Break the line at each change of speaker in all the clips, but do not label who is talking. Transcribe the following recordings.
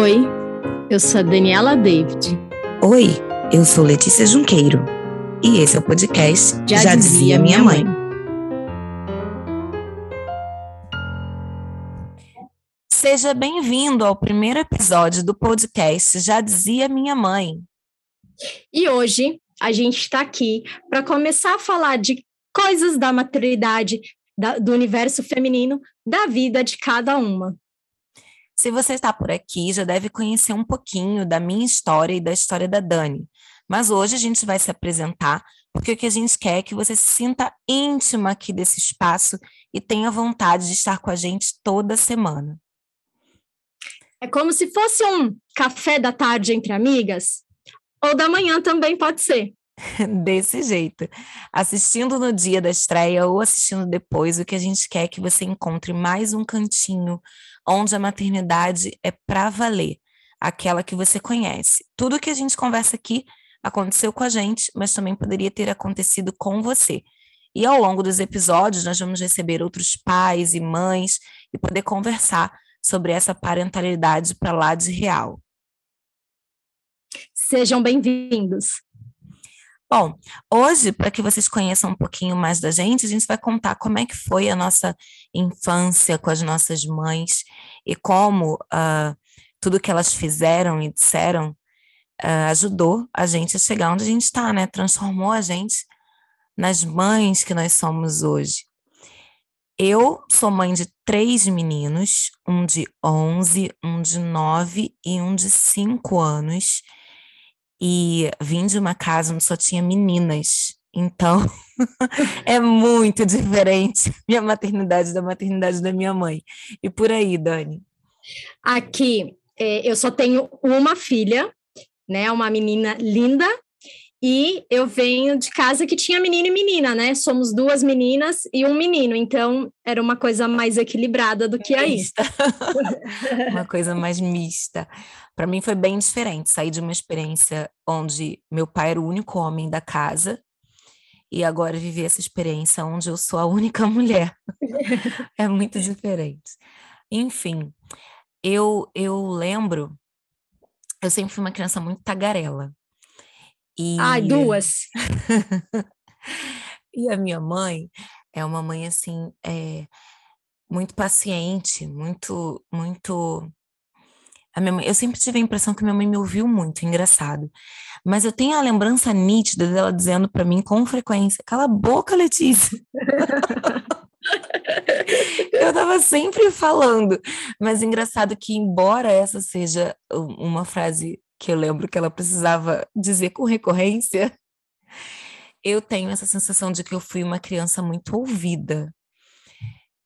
Oi, eu sou a Daniela David.
Oi, eu sou Letícia Junqueiro. E esse é o podcast Já, Já Dizia Minha Mãe. Seja bem-vindo ao primeiro episódio do podcast Já Dizia Minha Mãe.
E hoje a gente está aqui para começar a falar de coisas da maternidade, da, do universo feminino, da vida de cada uma.
Se você está por aqui, já deve conhecer um pouquinho da minha história e da história da Dani. Mas hoje a gente vai se apresentar, porque o que a gente quer é que você se sinta íntima aqui desse espaço e tenha vontade de estar com a gente toda semana.
É como se fosse um café da tarde entre amigas, ou da manhã também pode ser.
Desse jeito. Assistindo no dia da estreia ou assistindo depois, o que a gente quer é que você encontre mais um cantinho onde a maternidade é para valer, aquela que você conhece. Tudo que a gente conversa aqui aconteceu com a gente, mas também poderia ter acontecido com você. E ao longo dos episódios, nós vamos receber outros pais e mães e poder conversar sobre essa parentalidade para lá de real.
Sejam bem-vindos.
Bom, hoje, para que vocês conheçam um pouquinho mais da gente, a gente vai contar como é que foi a nossa infância com as nossas mães e como uh, tudo que elas fizeram e disseram uh, ajudou a gente a chegar onde a gente está, né? Transformou a gente nas mães que nós somos hoje. Eu sou mãe de três meninos, um de 11, um de 9 e um de 5 anos e vim de uma casa onde só tinha meninas. Então, é muito diferente minha maternidade da maternidade da minha mãe. E por aí, Dani?
Aqui, é, eu só tenho uma filha, né? Uma menina linda. E eu venho de casa que tinha menino e menina, né? Somos duas meninas e um menino, então era uma coisa mais equilibrada do que aí.
uma coisa mais mista. Para mim foi bem diferente. Sair de uma experiência onde meu pai era o único homem da casa e agora viver essa experiência onde eu sou a única mulher. é muito diferente. Enfim, eu eu lembro, eu sempre fui uma criança muito tagarela.
E... Ai, duas.
e a minha mãe é uma mãe assim, é, muito paciente, muito, muito a minha mãe, eu sempre tive a impressão que minha mãe me ouviu muito, engraçado. Mas eu tenho a lembrança nítida dela dizendo para mim com frequência: cala a boca, Letícia. eu estava sempre falando. Mas engraçado que, embora essa seja uma frase que eu lembro que ela precisava dizer com recorrência, eu tenho essa sensação de que eu fui uma criança muito ouvida.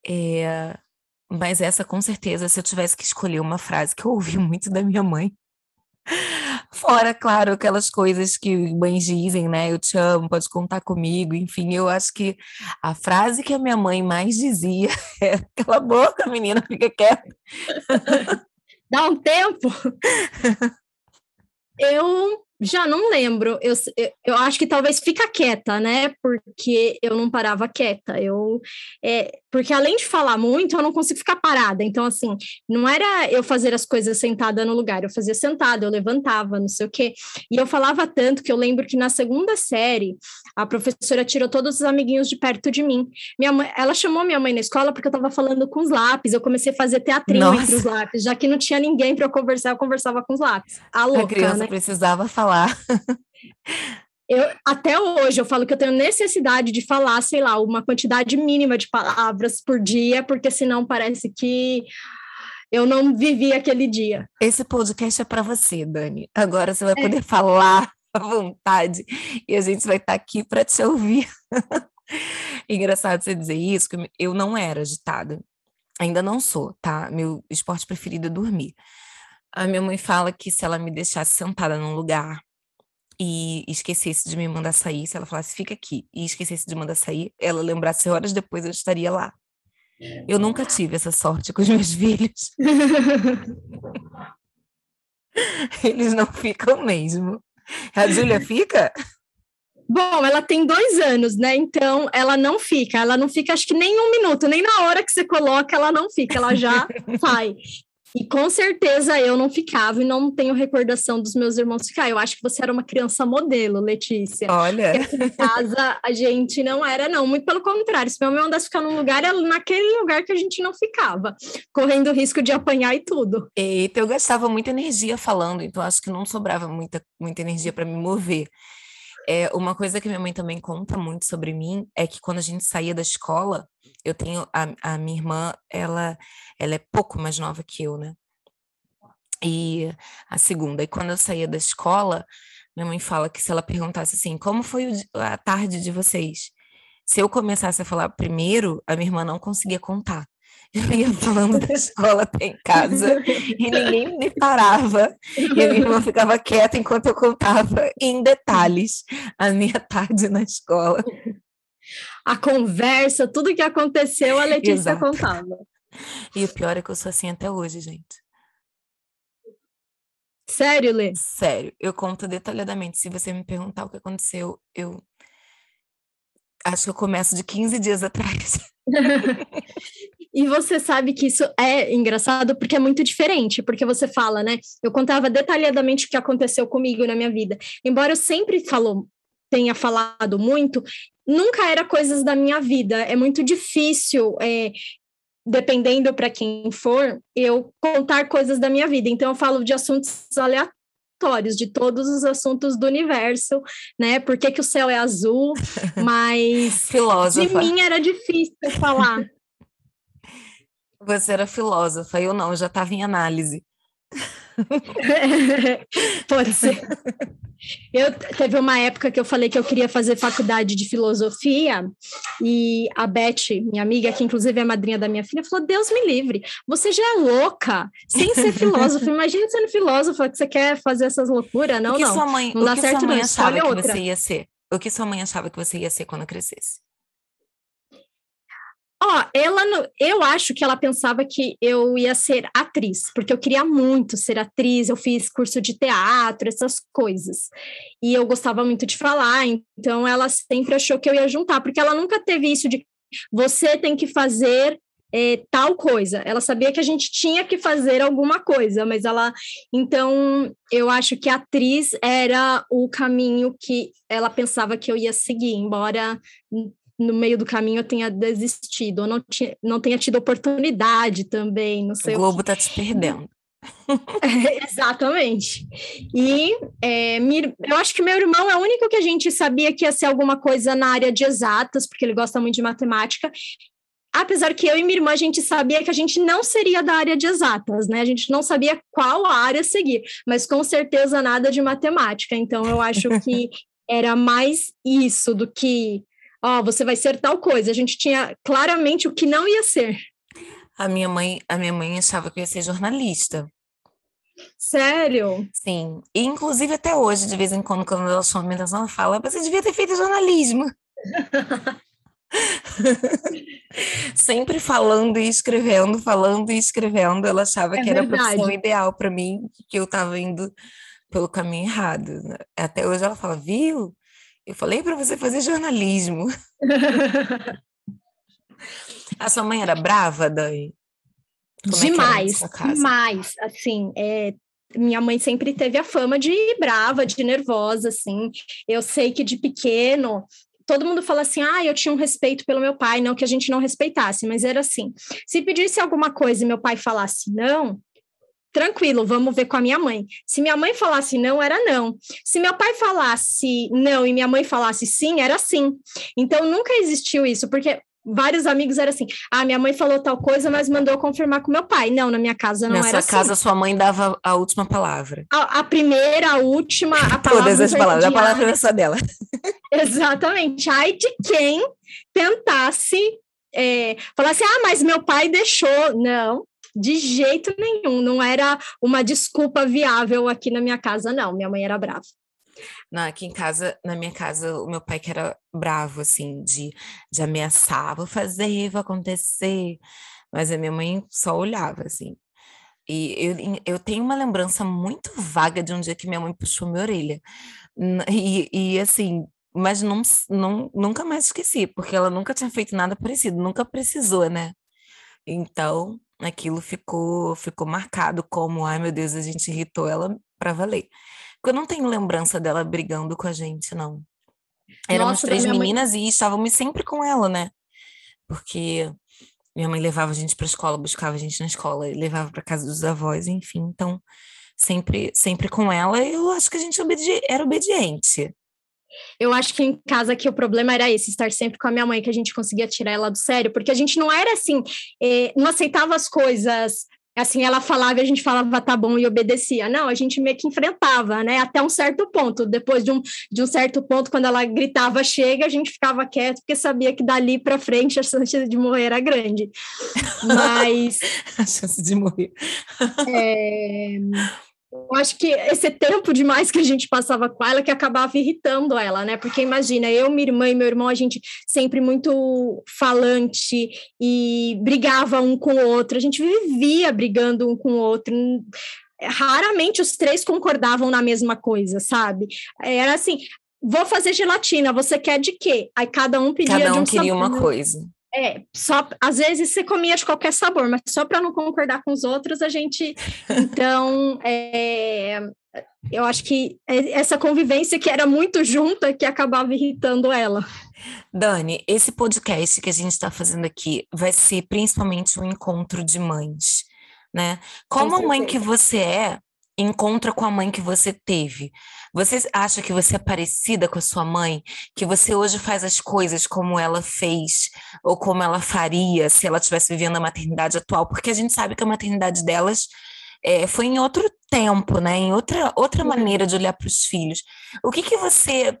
É, mas essa, com certeza, se eu tivesse que escolher uma frase que eu ouvi muito da minha mãe, fora, claro, aquelas coisas que mães dizem, né? Eu te amo, pode contar comigo, enfim, eu acho que a frase que a minha mãe mais dizia é: cala a boca, menina, fica quieta.
Dá um tempo. Eu já não lembro. Eu, eu acho que talvez fica quieta, né? Porque eu não parava quieta. Eu, é, porque além de falar muito, eu não consigo ficar parada. Então, assim, não era eu fazer as coisas sentada no lugar. Eu fazia sentada, eu levantava, não sei o quê. E eu falava tanto que eu lembro que na segunda série, a professora tirou todos os amiguinhos de perto de mim. Minha mãe, ela chamou minha mãe na escola porque eu estava falando com os lápis. Eu comecei a fazer teatrinho Nossa. entre os lápis. Já que não tinha ninguém para eu conversar, eu conversava com os lápis.
A, louca, a criança né? precisava falar falar.
Eu, até hoje eu falo que eu tenho necessidade de falar, sei lá, uma quantidade mínima de palavras por dia, porque senão parece que eu não vivi aquele dia.
Esse podcast é para você, Dani. Agora você vai é. poder falar à vontade e a gente vai estar tá aqui para te ouvir. Engraçado você dizer isso, que eu não era agitada. Ainda não sou, tá? Meu esporte preferido é dormir. A minha mãe fala que se ela me deixasse sentada num lugar e esquecesse de me mandar sair, se ela falasse fica aqui e esquecesse de mandar sair, ela lembrasse horas depois eu estaria lá. Eu nunca tive essa sorte com os meus filhos. Eles não ficam mesmo. A Júlia fica?
Bom, ela tem dois anos, né? Então ela não fica, ela não fica, acho que nem um minuto, nem na hora que você coloca, ela não fica, ela já sai. E com certeza eu não ficava e não tenho recordação dos meus irmãos ficar. Eu acho que você era uma criança modelo, Letícia.
Olha.
em casa a gente não era, não. Muito pelo contrário. Se meu irmão andasse ficar num lugar, era naquele lugar que a gente não ficava, correndo o risco de apanhar e tudo.
Eita, eu gastava muita energia falando, então acho que não sobrava muita, muita energia para me mover. É, uma coisa que minha mãe também conta muito sobre mim é que quando a gente saía da escola, eu tenho a, a minha irmã, ela, ela é pouco mais nova que eu, né? E a segunda, e quando eu saía da escola, minha mãe fala que se ela perguntasse assim, como foi a tarde de vocês? Se eu começasse a falar primeiro, a minha irmã não conseguia contar. Eu ia falando da escola até em casa e ninguém me parava. E a minha irmã ficava quieta enquanto eu contava em detalhes a minha tarde na escola.
A conversa, tudo que aconteceu, a Letícia Exato. contava.
E o pior é que eu sou assim até hoje, gente.
Sério, Lê?
Sério, eu conto detalhadamente. Se você me perguntar o que aconteceu, eu acho que eu começo de 15 dias atrás.
E você sabe que isso é engraçado porque é muito diferente, porque você fala, né? Eu contava detalhadamente o que aconteceu comigo na minha vida. Embora eu sempre falou, tenha falado muito, nunca era coisas da minha vida. É muito difícil, é, dependendo para quem for, eu contar coisas da minha vida. Então eu falo de assuntos aleatórios de todos os assuntos do universo, né? Por que, que o céu é azul, mas
Filósofa.
de mim era difícil falar.
Você era filósofa, eu não, eu já estava em análise.
Pode ser. Eu teve uma época que eu falei que eu queria fazer faculdade de filosofia e a Beth, minha amiga, que inclusive é madrinha da minha filha, falou: "Deus me livre, você já é louca, sem ser filósofa. Imagina sendo filósofa que você quer fazer essas loucuras, não,
o que
não.
Sua mãe,
não
dá
certo
sua mãe
não,
achava que
outra.
você ia ser? O que sua mãe achava que você ia ser quando crescesse?
Ó, ela, eu acho que ela pensava que eu ia ser atriz, porque eu queria muito ser atriz, eu fiz curso de teatro, essas coisas. E eu gostava muito de falar, então ela sempre achou que eu ia juntar, porque ela nunca teve isso de você tem que fazer é, tal coisa. Ela sabia que a gente tinha que fazer alguma coisa, mas ela. Então, eu acho que atriz era o caminho que ela pensava que eu ia seguir, embora no meio do caminho eu tenha desistido, ou não, tinha, não tenha tido oportunidade também, não sei.
O Globo está te perdendo.
É, exatamente. E é, eu acho que meu irmão é o único que a gente sabia que ia ser alguma coisa na área de exatas, porque ele gosta muito de matemática. Apesar que eu e minha irmã a gente sabia que a gente não seria da área de exatas, né? A gente não sabia qual área seguir, mas com certeza nada de matemática. Então eu acho que era mais isso do que ó, oh, você vai ser tal coisa. A gente tinha claramente o que não ia ser.
A minha mãe, a minha mãe achava que eu ia ser jornalista.
Sério?
Sim. E, inclusive, até hoje, de vez em quando, quando ela chama a atenção, ela fala: você devia ter feito jornalismo. Sempre falando e escrevendo, falando e escrevendo. Ela achava é que era a profissão ideal para mim, que eu estava indo pelo caminho errado. Né? Até hoje ela fala: viu? Eu falei para você fazer jornalismo. a sua mãe era brava, Dani?
Como é demais, é demais. Assim, é, minha mãe sempre teve a fama de brava, de nervosa, assim. Eu sei que de pequeno todo mundo fala assim: ah, eu tinha um respeito pelo meu pai, não que a gente não respeitasse, mas era assim: se pedisse alguma coisa e meu pai falasse não, tranquilo, vamos ver com a minha mãe. Se minha mãe falasse não, era não. Se meu pai falasse não e minha mãe falasse sim, era sim. Então nunca existiu isso, porque vários amigos eram assim: ah, minha mãe falou tal coisa, mas mandou confirmar com meu pai. Não, na minha casa não
Nessa
era assim.
Na sua casa, sua mãe dava a última palavra.
A, a primeira, a última, a
Todas as palavras, a palavra era só dela.
Exatamente. Ai de quem tentasse é, falar assim: ah, mas meu pai deixou. Não, de jeito nenhum, não era uma desculpa viável aqui na minha casa, não. Minha mãe era brava.
Não, aqui em casa, na minha casa, o meu pai que era bravo, assim, de, de ameaçar, vou fazer, vou acontecer. Mas a minha mãe só olhava, assim. E eu, eu tenho uma lembrança muito vaga de um dia que minha mãe puxou minha orelha. E, e assim, mas não, não, nunca mais esqueci, porque ela nunca tinha feito nada parecido, nunca precisou, né? Então, aquilo ficou, ficou marcado como, ai meu Deus, a gente irritou ela para valer. Porque eu não tenho lembrança dela brigando com a gente, não. Éramos Nossa, três meninas mãe... e estávamos sempre com ela, né? Porque minha mãe levava a gente para a escola, buscava a gente na escola, levava para casa dos avós, enfim. Então, sempre, sempre com ela, eu acho que a gente obedi era obediente.
Eu acho que em casa que o problema era esse, estar sempre com a minha mãe, que a gente conseguia tirar ela do sério, porque a gente não era assim, eh, não aceitava as coisas assim, ela falava e a gente falava tá bom e obedecia. Não, a gente meio que enfrentava, né? Até um certo ponto. Depois de um, de um certo ponto, quando ela gritava chega, a gente ficava quieto, porque sabia que dali para frente a chance de morrer era grande. Mas.
a chance de morrer.
é... Eu acho que esse tempo demais que a gente passava com ela que acabava irritando ela, né? Porque imagina, eu, minha irmã e meu irmão, a gente sempre muito falante e brigava um com o outro, a gente vivia brigando um com o outro. Raramente os três concordavam na mesma coisa, sabe? Era assim, vou fazer gelatina, você quer de quê? Aí cada um pedia
cada
um
queria sabor. uma coisa.
É, só às vezes você comia de qualquer sabor, mas só para não concordar com os outros, a gente. Então, é, eu acho que é, essa convivência que era muito junta que acabava irritando ela.
Dani, esse podcast que a gente está fazendo aqui vai ser principalmente um encontro de mães, né? Como a mãe que você é, encontra com a mãe que você teve. Você acha que você é parecida com a sua mãe? Que você hoje faz as coisas como ela fez ou como ela faria se ela estivesse vivendo a maternidade atual? Porque a gente sabe que a maternidade delas é, foi em outro tempo, né? Em outra, outra maneira de olhar para os filhos. O que, que você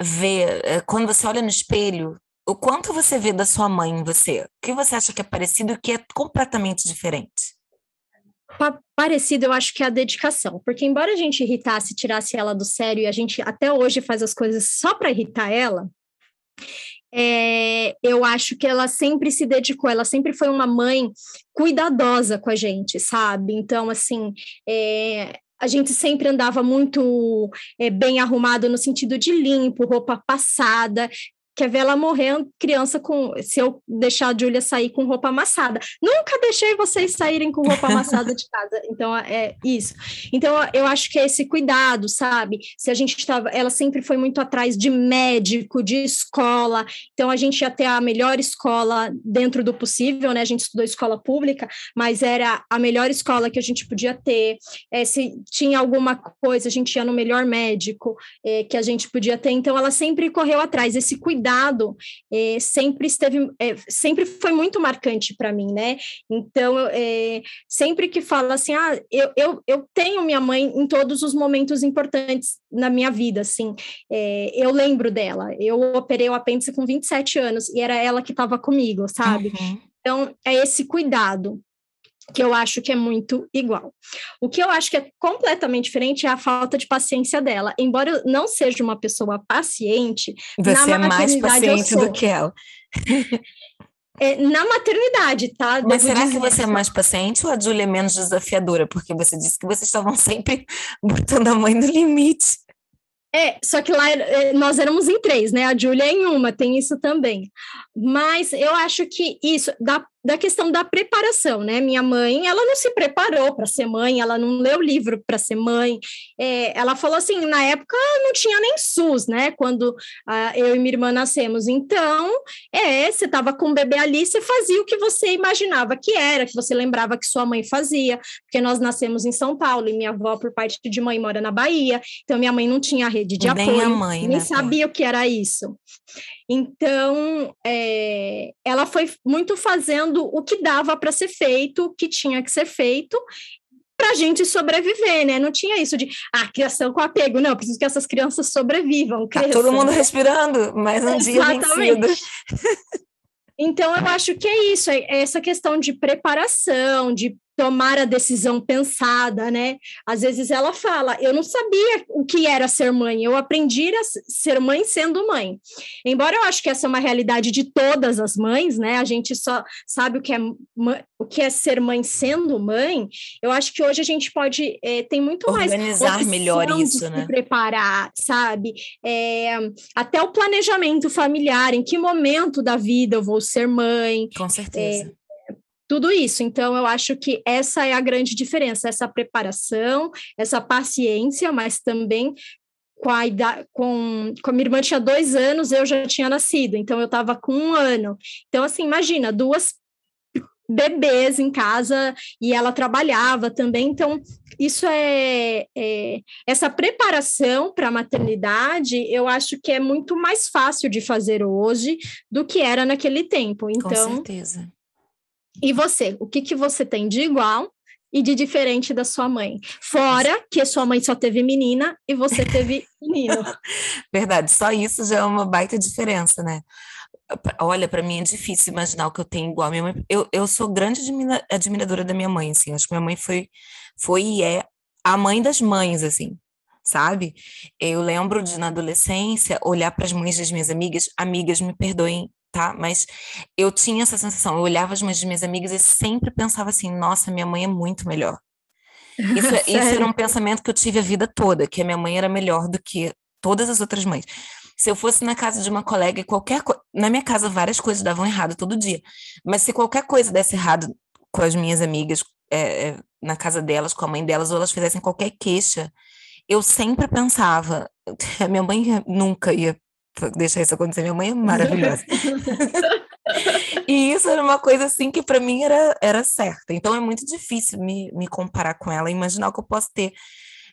vê é, quando você olha no espelho? O quanto você vê da sua mãe em você? O que você acha que é parecido e o que é completamente diferente?
Pa parecido, eu acho que é a dedicação, porque embora a gente irritasse, tirasse ela do sério e a gente até hoje faz as coisas só para irritar ela, é, eu acho que ela sempre se dedicou, ela sempre foi uma mãe cuidadosa com a gente, sabe? Então, assim, é, a gente sempre andava muito é, bem arrumado no sentido de limpo, roupa passada, quer ver ela morrendo, criança com. Se eu deixar a Júlia sair com roupa amassada. Nunca deixei vocês saírem com roupa amassada de casa. Então, é isso. Então, eu acho que é esse cuidado, sabe? Se a gente estava. Ela sempre foi muito atrás de médico, de escola. Então, a gente ia ter a melhor escola dentro do possível, né? A gente estudou escola pública, mas era a melhor escola que a gente podia ter. É, se tinha alguma coisa, a gente ia no melhor médico é, que a gente podia ter. Então, ela sempre correu atrás. Esse cuidado cuidado é, sempre esteve, é, sempre foi muito marcante para mim, né? Então, é, sempre que fala assim, ah, eu, eu, eu tenho minha mãe em todos os momentos importantes na minha vida, assim, é, eu lembro dela. Eu operei o apêndice com 27 anos e era ela que estava comigo, sabe? Uhum. Então, é esse cuidado que eu acho que é muito igual. O que eu acho que é completamente diferente é a falta de paciência dela. Embora eu não seja uma pessoa paciente,
você é mais paciente do que ela.
É, na maternidade, tá?
Mas será dizer. que você é mais paciente ou a Júlia é menos desafiadora? Porque você disse que vocês estavam sempre botando a mãe no limite.
É, só que lá é, nós éramos em três, né? A Júlia é em uma, tem isso também. Mas eu acho que isso, da da questão da preparação, né? Minha mãe, ela não se preparou para ser mãe, ela não leu livro para ser mãe. É, ela falou assim, na época não tinha nem SUS, né? Quando ah, eu e minha irmã nascemos. Então, é, você estava com o bebê ali, você fazia o que você imaginava que era, que você lembrava que sua mãe fazia, porque nós nascemos em São Paulo e minha avó, por parte de mãe, mora na Bahia. Então, minha mãe não tinha rede de nem apoio, mãe, nem né, sabia o que era isso. Então, é, ela foi muito fazendo o que dava para ser feito, o que tinha que ser feito, para a gente sobreviver, né? Não tinha isso de, ah, criação com apego. Não, preciso que essas crianças sobrevivam.
Tá todo mundo respirando, mas um Exatamente. dia vencido.
Então, eu acho que é isso, é essa questão de preparação, de tomar a decisão pensada, né? Às vezes ela fala, eu não sabia o que era ser mãe, eu aprendi a ser mãe sendo mãe. Embora eu acho que essa é uma realidade de todas as mães, né? A gente só sabe o que é o que é ser mãe sendo mãe. Eu acho que hoje a gente pode é, tem muito
Organizar
mais
organizar melhor isso, né?
preparar, sabe? É, até o planejamento familiar, em que momento da vida eu vou ser mãe?
Com certeza.
É, tudo isso. Então, eu acho que essa é a grande diferença, essa preparação, essa paciência, mas também com a, com, com a minha irmã tinha dois anos, eu já tinha nascido, então eu estava com um ano. Então, assim, imagina, duas bebês em casa e ela trabalhava também, então isso é, é essa preparação para a maternidade, eu acho que é muito mais fácil de fazer hoje do que era naquele tempo. Então,
com certeza.
E você, o que que você tem de igual e de diferente da sua mãe? Fora que a sua mãe só teve menina e você teve menino.
Verdade, só isso já é uma baita diferença, né? Olha, para mim é difícil imaginar o que eu tenho igual a minha mãe. Eu, eu sou grande admiradora da minha mãe, assim. Acho que minha mãe foi, foi e é a mãe das mães, assim, sabe? Eu lembro de, na adolescência, olhar para as mães das minhas amigas, amigas, me perdoem, tá? Mas eu tinha essa sensação. Eu olhava as mães das minhas amigas e sempre pensava assim: nossa, minha mãe é muito melhor. Isso, é, isso era um pensamento que eu tive a vida toda, que a minha mãe era melhor do que todas as outras mães. Se eu fosse na casa de uma colega e qualquer coisa. Na minha casa, várias coisas davam errado todo dia. Mas se qualquer coisa desse errado com as minhas amigas, é, é, na casa delas, com a mãe delas, ou elas fizessem qualquer queixa, eu sempre pensava. A minha mãe nunca ia deixar isso acontecer. Minha mãe é maravilhosa. e isso era uma coisa assim que para mim era, era certa. Então é muito difícil me, me comparar com ela, imaginar o que eu posso ter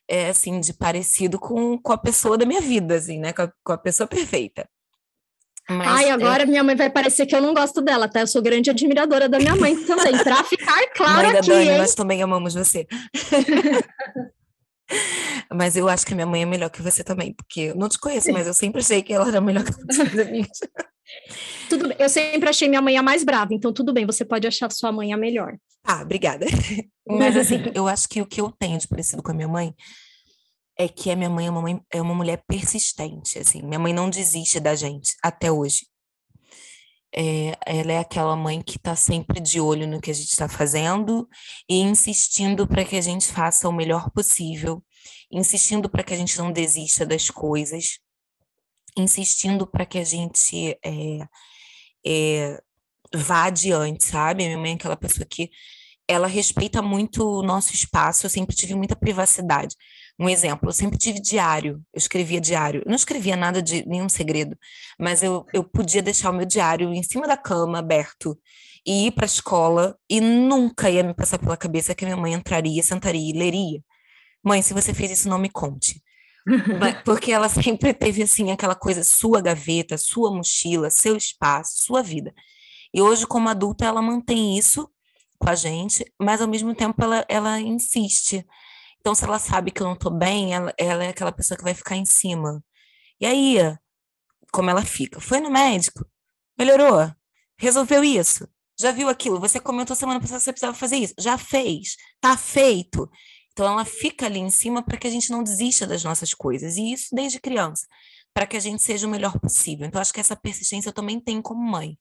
é, assim, de parecido com, com a pessoa da minha vida, assim, né? Com a, com a pessoa perfeita.
Mas, Ai, agora é... minha mãe vai parecer que eu não gosto dela, tá? Eu sou grande admiradora da minha mãe também, para ficar claro mãe aqui,
Dani,
hein?
nós também amamos você. mas eu acho que a minha mãe é melhor que você também, porque eu não te conheço, mas eu sempre achei que ela era melhor que as amigas.
Tudo bem, eu sempre achei minha mãe a mais brava, então tudo bem, você pode achar sua mãe a melhor.
Ah, obrigada. Mas assim, eu acho que o que eu tenho de parecido com a minha mãe é que a minha mãe é uma, mãe, é uma mulher persistente, assim. Minha mãe não desiste da gente até hoje. É, ela é aquela mãe que está sempre de olho no que a gente está fazendo e insistindo para que a gente faça o melhor possível, insistindo para que a gente não desista das coisas, insistindo para que a gente é, é, vá adiante, sabe? Minha mãe é aquela pessoa que ela respeita muito o nosso espaço, eu sempre tive muita privacidade. Um exemplo, eu sempre tive diário, eu escrevia diário. Eu não escrevia nada de nenhum segredo, mas eu, eu podia deixar o meu diário em cima da cama, aberto, e ir para a escola, e nunca ia me passar pela cabeça que minha mãe entraria, sentaria e leria. Mãe, se você fez isso, não me conte. Porque ela sempre teve, assim, aquela coisa, sua gaveta, sua mochila, seu espaço, sua vida. E hoje, como adulta, ela mantém isso com a gente, mas ao mesmo tempo ela, ela insiste. Então, se ela sabe que eu não tô bem, ela, ela é aquela pessoa que vai ficar em cima. E aí, como ela fica? Foi no médico? Melhorou? Resolveu isso? Já viu aquilo? Você comentou semana passada que você precisava fazer isso? Já fez? Tá feito? Então, ela fica ali em cima para que a gente não desista das nossas coisas. E isso desde criança, para que a gente seja o melhor possível. Então, acho que essa persistência eu também tenho como mãe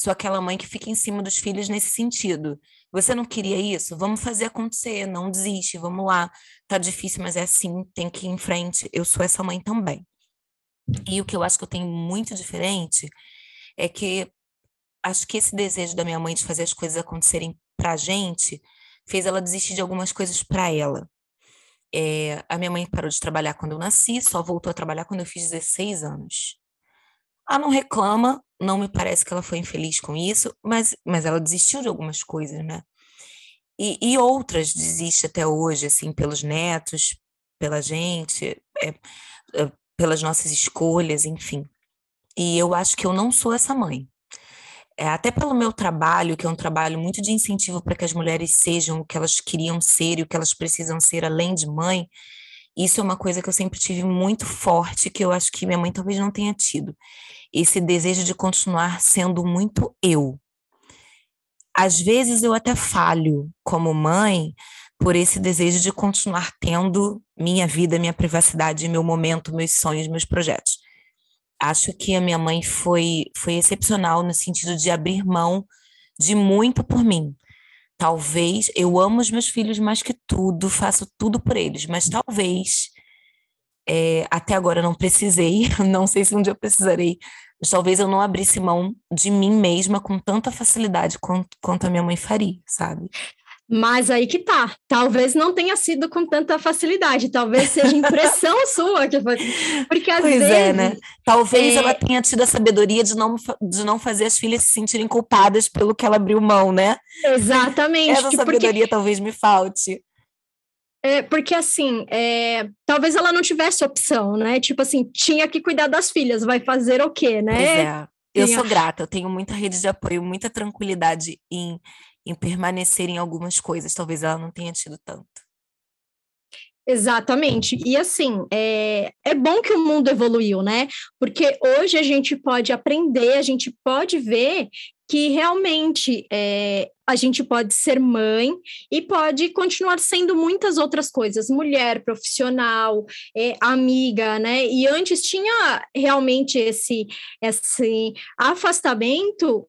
sou aquela mãe que fica em cima dos filhos nesse sentido. Você não queria isso? Vamos fazer acontecer, não desiste, vamos lá. Tá difícil, mas é assim, tem que ir em frente. Eu sou essa mãe também. E o que eu acho que eu tenho muito diferente é que acho que esse desejo da minha mãe de fazer as coisas acontecerem pra gente fez ela desistir de algumas coisas para ela. É, a minha mãe parou de trabalhar quando eu nasci, só voltou a trabalhar quando eu fiz 16 anos. Ah, não reclama, não me parece que ela foi infeliz com isso, mas, mas ela desistiu de algumas coisas, né? E, e outras desiste até hoje, assim, pelos netos, pela gente, é, é, pelas nossas escolhas, enfim. E eu acho que eu não sou essa mãe. É, até pelo meu trabalho, que é um trabalho muito de incentivo para que as mulheres sejam o que elas queriam ser e o que elas precisam ser além de mãe, isso é uma coisa que eu sempre tive muito forte, que eu acho que minha mãe talvez não tenha tido. Esse desejo de continuar sendo muito eu. Às vezes eu até falho como mãe por esse desejo de continuar tendo minha vida, minha privacidade, meu momento, meus sonhos, meus projetos. Acho que a minha mãe foi, foi excepcional no sentido de abrir mão de muito por mim talvez eu amo os meus filhos mais que tudo, faço tudo por eles, mas talvez é, até agora não precisei, não sei se um dia eu precisarei mas talvez eu não abrisse mão de mim mesma com tanta facilidade quanto, quanto a minha mãe faria, sabe?
Mas aí que tá. Talvez não tenha sido com tanta facilidade. Talvez seja impressão sua que foi. Porque às
pois
vezes.
É, né? Talvez é... ela tenha tido a sabedoria de não, de não fazer as filhas se sentirem culpadas pelo que ela abriu mão, né?
Exatamente.
Essa sabedoria porque... talvez me falte.
É, porque assim, é, talvez ela não tivesse opção, né? Tipo assim, tinha que cuidar das filhas, vai fazer o quê, né? Pois
é. Eu sou grata, eu tenho muita rede de apoio, muita tranquilidade em em permanecer em algumas coisas, talvez ela não tenha tido tanto.
Exatamente. E assim, é, é bom que o mundo evoluiu, né? Porque hoje a gente pode aprender, a gente pode ver que realmente é, a gente pode ser mãe e pode continuar sendo muitas outras coisas, mulher, profissional, é, amiga, né? E antes tinha realmente esse, esse afastamento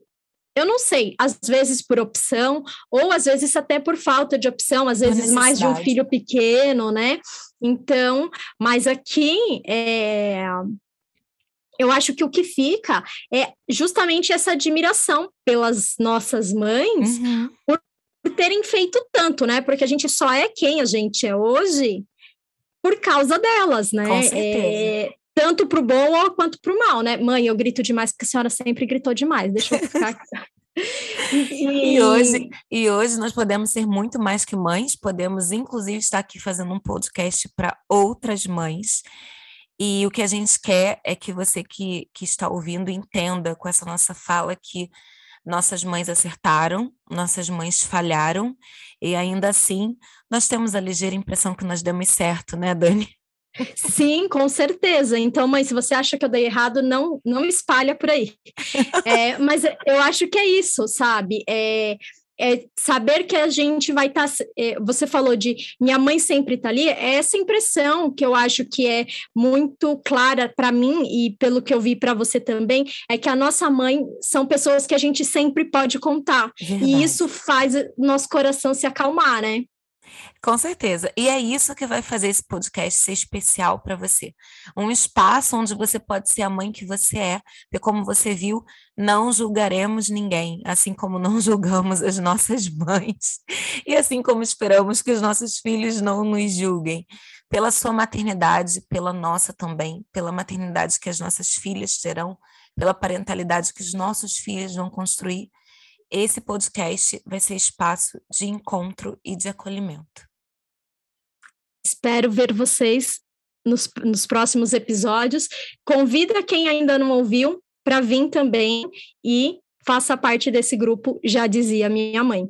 eu não sei, às vezes por opção, ou às vezes até por falta de opção, às vezes mais de um filho pequeno, né? Então, mas aqui é, eu acho que o que fica é justamente essa admiração pelas nossas mães uhum. por, terem feito tanto, né? Porque a gente só é quem a gente é hoje por causa delas, né?
Com certeza. É,
tanto para o bom quanto para o mal, né? Mãe, eu grito demais porque a senhora sempre gritou demais, deixa eu ficar.
e... e, hoje, e hoje nós podemos ser muito mais que mães, podemos inclusive estar aqui fazendo um podcast para outras mães. E o que a gente quer é que você que, que está ouvindo entenda com essa nossa fala que nossas mães acertaram, nossas mães falharam, e ainda assim nós temos a ligeira impressão que nós demos certo, né, Dani?
Sim, com certeza. Então, mãe, se você acha que eu dei errado, não, não espalha por aí. É, mas eu acho que é isso, sabe? É, é saber que a gente vai estar. Tá, é, você falou de minha mãe sempre está ali, é essa impressão que eu acho que é muito clara para mim e pelo que eu vi para você também, é que a nossa mãe são pessoas que a gente sempre pode contar. Verdade. E isso faz nosso coração se acalmar, né?
Com certeza. E é isso que vai fazer esse podcast ser especial para você. Um espaço onde você pode ser a mãe que você é, porque, como você viu, não julgaremos ninguém, assim como não julgamos as nossas mães, e assim como esperamos que os nossos filhos não nos julguem. Pela sua maternidade, pela nossa também, pela maternidade que as nossas filhas terão, pela parentalidade que os nossos filhos vão construir esse podcast vai ser espaço de encontro e de acolhimento.
Espero ver vocês nos, nos próximos episódios. Convida quem ainda não ouviu para vir também e faça parte desse grupo, já dizia minha mãe.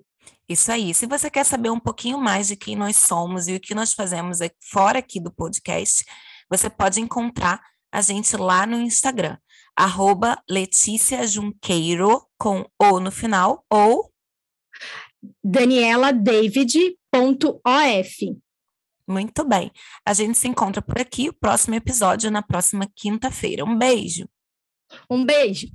Isso aí. Se você quer saber um pouquinho mais de quem nós somos e o que nós fazemos fora aqui do podcast, você pode encontrar a gente lá no Instagram, arroba Letícia Junqueiro, com O no final, ou
danieladavid.of.
Muito bem. A gente se encontra por aqui, o próximo episódio na próxima quinta-feira. Um beijo.
Um beijo.